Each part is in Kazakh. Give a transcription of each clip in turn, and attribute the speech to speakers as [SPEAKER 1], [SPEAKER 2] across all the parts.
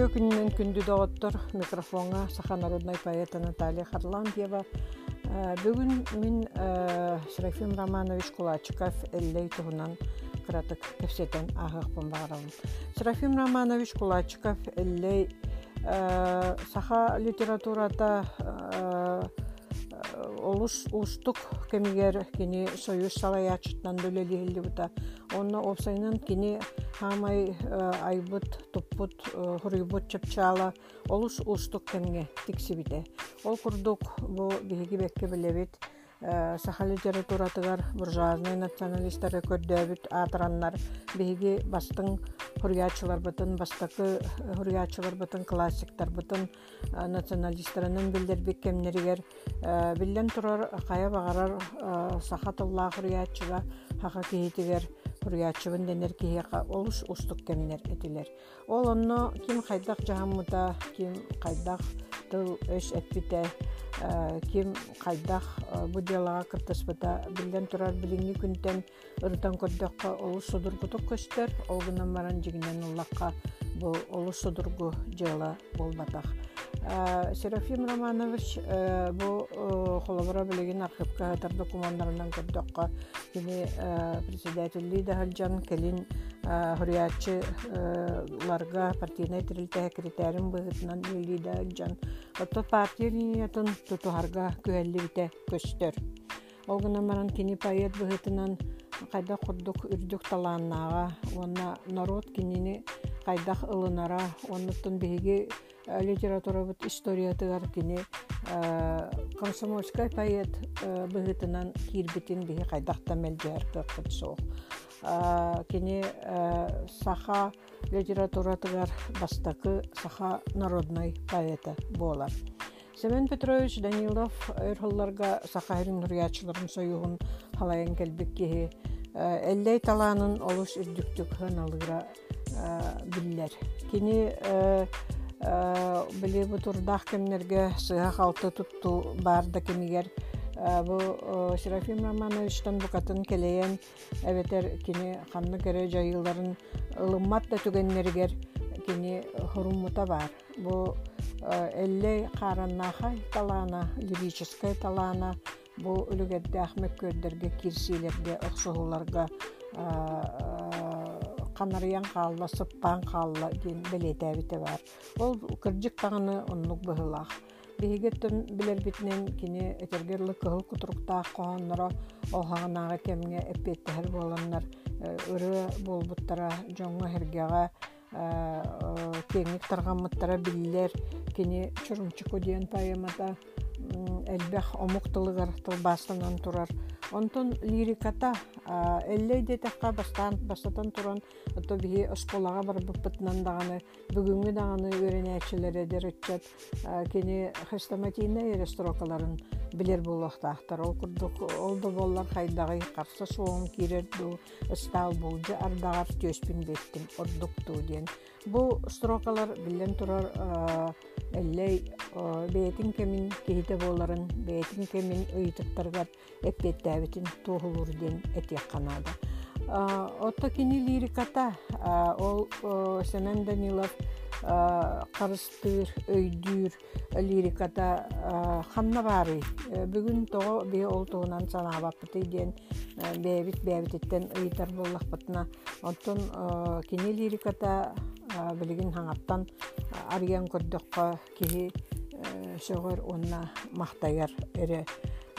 [SPEAKER 1] Өтө күннен күндү доғыттыр микрофонға саха народный поэта Наталья Харландьева. Бүгін мен Серафим Романович Кулачиков эллей туһунан кыратык кепсетен ағықпын бағаралым. Серафим Романович Кулачиков эллей саха литературата олус устук кемигер кини союз салаячыттан бөлелиэлли бута онно опсайнан кини хамай айбыт туппут хуруйбут чапчаала олус устук кемге тиксибите. Ол курдук бу биһиги бекке билебит. Саха литературатыгар буржуазный националисттары көрдөөбүт аатараннар биһиги бастың хуруячыларбытын бастакы хуруячыларбытын классиктарбытын националисттарынан билдербик кемнеригер биллен турар кая багарар саха тыллаа хуруячыга хака киһитигер хуруячыбын денер киһиэка олус устук кемнер этилер ол онно ким хайдах жаһаммыта ким хайдах тыл өс эппите ким хайдах бу делага кыртыспыта билден турар билиңи күнтен ырытан көрдөккө олус судургутук көстөр ол гынан баран жигинен уллакка бу олус судургу жыла болбатах Серафим Романович бу холобора билеген архивка тар документтарынан көрдөккө кини председателли дахалжан келин хуриячыларга партийный тирилте секретарин быгытынан лили дахалжан отто партия линиятын тутухарга көстөр. Ол гына маран кини поэт быгытынан кайда курдук үрдүк талааннаага уонна народ кинини кайдах ылынара оннуттун биһиги литература вот историятыгар кини комсомольская поэт быгытынан киирбитин биһи кайдахта мелдер кыркыт соох кини саха литературатыгар бастакы саха народной поэта буолар Семен Петрович Данилов өрхолларга сахарин нурьячыларын союғын халайын келбек кеһи эллей талаанын олус үрдүктүк хыналыра биллер. Кини били бу турдах кемнерге сыга халты тутту барда кемигер бу Серафим Романовичтан букатын келейен эбетер кини ханны кере жайыларын ылыммат да түгеннергер кини хуруммута бар. Бу эллей караннаха талаана лирическая талаана бу үлүгерде ахмет көрдерге кирсилерге оксоһуларга канарыян сыппаан хаалла диэн белетээбите бар ол кырдьык таҕаны оннук быһылаах биһигеттен билербитинен кини этергерлы кыһыл кутуруктаах коһонноро оһаҕынааҕа кемҥе эппиэттэһэр буоланнар ыры буолбуттара дьоҥҥо хергеҕа кеңик таргаммыттара биллер кини чурумчуку диэн поэмата элбэх омуктылыгар тылбаастанан турар онтон лириката эллей детекка бастан бастатан туран ото биһи осколага барбыппытынан даганы бүгүнгү даганы үйренээчилери деречет кини хрестоматийна эрестрокаларын билер буллахтаахтар ол курдук ол да боллар хайдагы карса суоң кирер ыстал булжы ардагар төспүн беттим ордукту диен бу строкалар билен турар эллей бээтин кемин киһите буоларын бээтин кемин ыйытыктаргар эппеттээбитин туухулур диэн этиэк отто кини лириката ол семен данилов карыстыыр өйдүүр лириката ханна баары бүгүн того бии ол туунан санаабаппыты диэн бээбит бээбититтен ыйытар буоллахпытына онтон кини лириката билигин хаңаттан арыян көрдөккө киһи сөҕөр уонна махтайар эре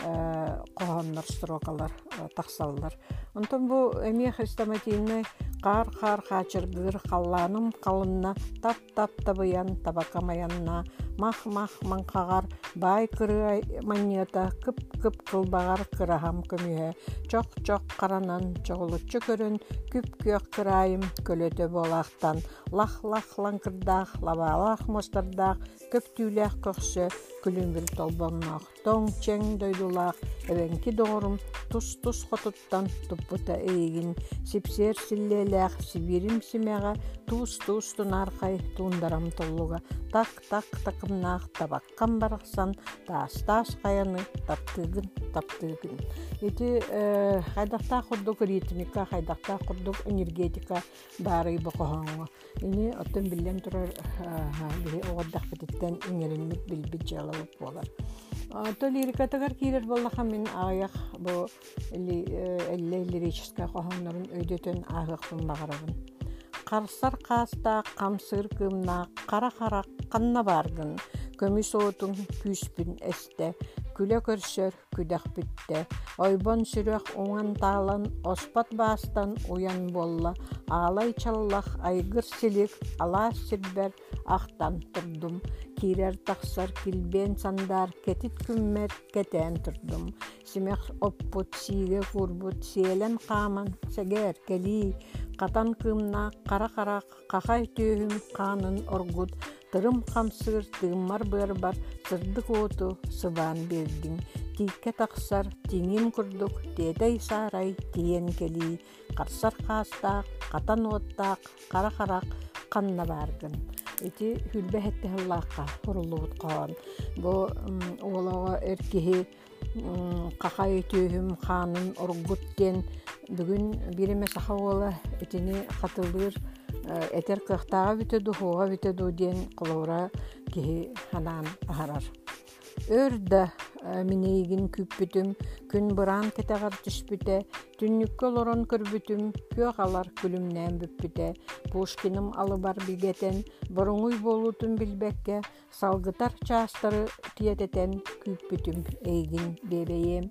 [SPEAKER 1] коһоннор строкалар тахсаллар онтон бу эмиэ хрестоматийный каар хаар хаачыргыыр халлааным калынна тап тап табыян табакамаянна мах мах маңкагар бай кырыай маньята кып кып кылбагар кырахам көмүһэ. Чок чок каранан чоголуччу көрөн күп күйөк кырайым көлөтө болаахтан лах лах лаңкырдаах лабаалаах мостардаах көптүүлээх көксө күлүмбүл толбонноох тоң чең дойдулаах эбенки доорум тус тус хотуттан туппута эйигин. Сипсер силлелээх сибирим симэҕэ туус туус тунаархай туундарам толлуга. Так так так кымнаах табаккан барахсан таастаас каяны таптыгын таптыгын. Ити хайдахтаа курдук ритмика хайдахтаа курдук энергетика баары бокоһоңо ини оттон биллен турар биһи оҕордах бититтен иҥеринмит билбит жалабык буолар. То лирикатыгар киирер боллаха мен агаях бу элле лирическая кохоннорун өйдөтөн багарабын қарсар қаста қамсыр кымна қара қара қанна баргын көмүс оотун күүспүн эсте күлө көрсөр күдах бүтте ойбон сүрөх уңан таалан оспат баастан уян болла. Аалай чаллах айгыр силик алаас сирбер ахтан турдум кирер тахсар килбен сандар кетит күммер кетен турдум симех оппут сиге курбут сиэлен кааман сегер кели. Катан кымна кара кара какай түйүм канын оргут. Тырым хамсыр тыыммар быр бар сырдык ооту сыбаан бердиң тиикке тахсар тиңим курдук тиэтэй саарай тиен кели карсар каастаак катан уоттаак кара карак канна бааргын ити хүлбэһэтти хыллаакка хуруллубут коон бу эркиһи какай түйүм хаанын оргут диэн. Бүгүн биреме саха уола итини хатылыыр этер кыахтаага бүтөду хуга бүтөду диэн колоора киһи ханаан аһарар. Минейигин күппүтүм күн быраан кетегар түспүтэ түннүккө олорон көрбүтүм күөх алар күлүмнээн бүппүтэ. Пушкиным алыбар бигетен боруңуй болутун билбекке салгытар чаастары тиететен күппүтүм эйгин бебейем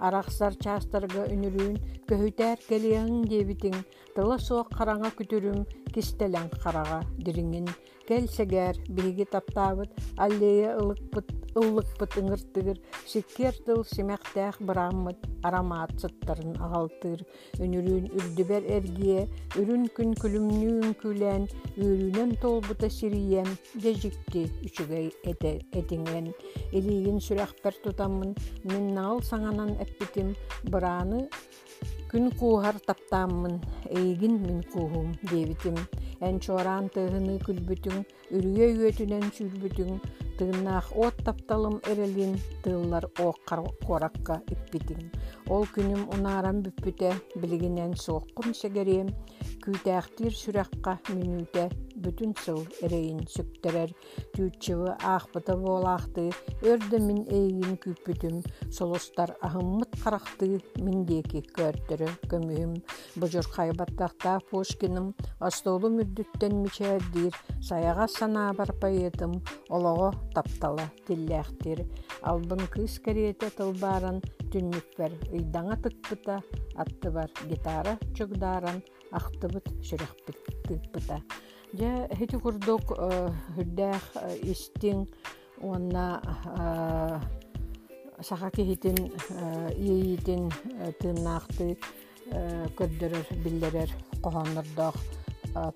[SPEAKER 1] арахсар чаастарга үнүрүүн көһүтээр келиэҥиҥ диэбитиҥ тыла суох хараҥа күтүрүм кистэлэҥ харага дириҥин кэлсэгэр биһиги таптаабыт аллея ылыкпыт ыллыкпыт ыҥыртыгыр. Сиккер тыл симэхтээх бырааммыт арамаат сыттарын аҕалтыыр үнүрүүн үрдүбэр эргие үрүн күн күлүмнүүн күлэн үүрүүнэн толбута сирием дежикти үчүгэй этиҥэн. Илиигин сүрэхпэр тутаммын миннаал саҥанан эппитим бырааны күн куухар таптааммын эйигин мин куухум диэбитим. Эн чуораан тыыһыны күлбүтүң үрүө үөтүнэн сүүрбүтүң тыыннаах уот тапталым эрелин тыыллар ооккар куоракка иппитиң ол күнүм унааран бүппүтэ билигинэн суоккун сегериэм күүтээхтиир сүрэхха мүнүүтэ бүтүн сыл эрэйин сүктерер түүччүбы аахпыта буолаахты өрдө мин эйигин күппүтүм солустар аһыммыт харахты мин диэки көөртөрө көмүһүм. Бужурхайбаттахта пушкиным остолу мүрдүттен мичээрдиир саяга санаа барпайытым олого таптала тиллээхтир албын кыыс кэриэтэ тылбааран түннүкпер ыйдаҥа тыкпыта аттыбар гитара чугдааран ахтыбыт сүрэхпит тыппыта. Дьэ хити курдук хүрдээх истиң уонна саха киһитин иэйитин тыыннаахты көрдөрөр биллерер кохоннордоох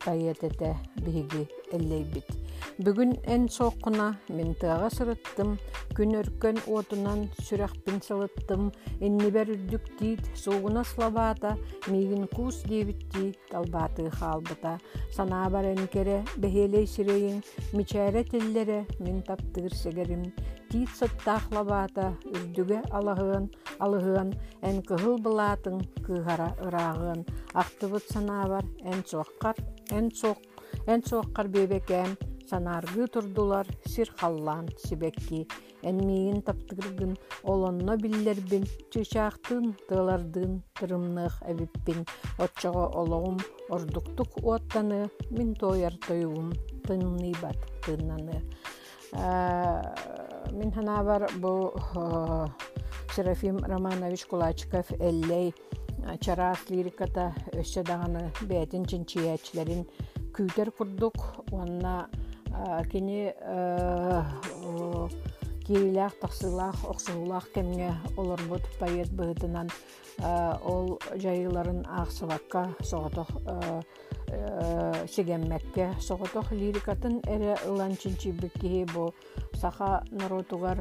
[SPEAKER 1] тайетете биһиги эллейбит бүгүн эн сооккуна мен тыаҕа сырыттым күн өркөн уотунан сүрэхпин сылыттым. Иннибэр үрдүк тиит суугуна слабаата миигин куус диэбитти талбаатыы хаалбыта санаа баран кере бэһиэлэй сирэйиҥ мичээрэ тиллере мин таптыыр сэгерим тиит сыттаахлабаата үрдүгэ алаһыан алыһыан эн кыһыл былаатыҥ кыыһара ырааҕыан ахтыбыт санаабар эн суоххар эн суох эн суоххар биэбекээн санааргыы турдулар сир халлаан сибекки. Энмиигин таптыгыргын олонно биллербин чыычаахтыын тыалардыын тырымныах эбиппин. Отчоҕо олоҕум ордуктук уоттаны мин тойар тойугум тынныбат тыыннаны мин ханаабар бу Серафим Романович Кулачков эллей чараас лириката өссө даҕаны бээтин чинчиячилерин күүтер курдук. Уонна кини киилээх тахсыылаах охсуулаах кемҥэ олорбут пайыт быһытынан ол жайыларын аахсыбакка соҕотох сигэммэкке соҕотох лирикатын эре ылан чинчибик киһи бу саха народугар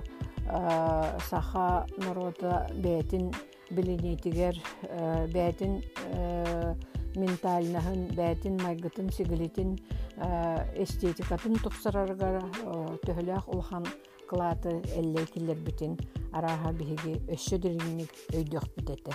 [SPEAKER 1] саха народа бээтин билинитигер бээтин ментальнаһын бәэтин майгытын сигалитин эстетикатын тупсараргар төһөлөөх улахан кылааты эллей киллербитин арааха биһиги өссө дирининик өйдөх битете